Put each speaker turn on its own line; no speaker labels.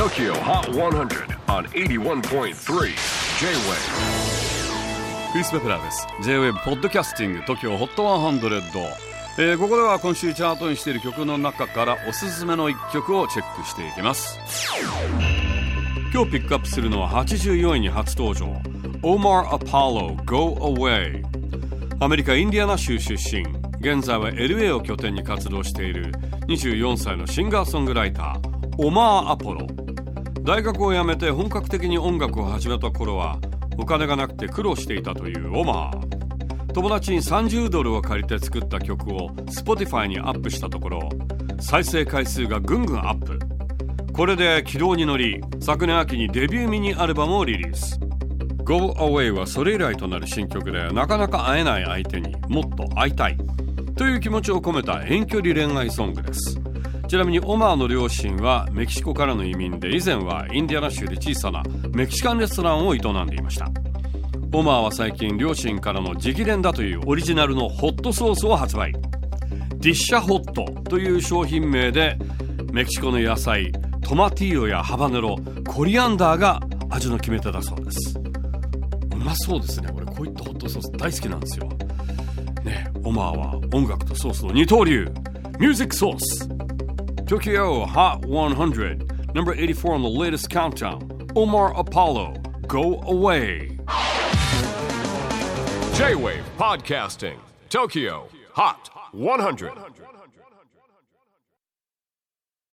TOKYO HOT 100 on 81.3 J-WAVE
クリス・ベプラーです。J-WAVE ポッドキャスティング TOKYO HOT 100、えー、ここでは今週チャートにしている曲の中からおすすめの一曲をチェックしていきます。今日ピックアップするのは84位に初登場。Omar Apollo Go Away アメリカ・インディアナ州出身。現在は LA を拠点に活動している。24歳のシンガーソングライター。オマー・アポロ大学を辞めて本格的に音楽を始めた頃はお金がなくて苦労していたというオマー。友達に30ドルを借りて作った曲を Spotify にアップしたところ再生回数がぐんぐんアップ。これで軌道に乗り昨年秋にデビューミニアルバムをリリース。Go Away はそれ以来となる新曲でなかなか会えない相手にもっと会いたいという気持ちを込めた遠距離恋愛ソングです。ちなみにオマーの両親はメキシコからの移民で以前はインディアナ州で小さなメキシカンレストランを営んでいました。オマーは最近両親からの直伝だというオリジナルのホットソースを発売。ディッシャホットという商品名でメキシコの野菜トマティーヨやハバネロコリアンダーが味の決め手だそうです。うまそうですね俺こういったホットソース大好きなんですよ。ねオマーは音楽とソースの二刀流。ミュージックソース。Tokyo Hot 100, number 84 on the latest countdown. Omar Apollo, Go Away.
J-WAVE PODCASTING TOKYO HOT 100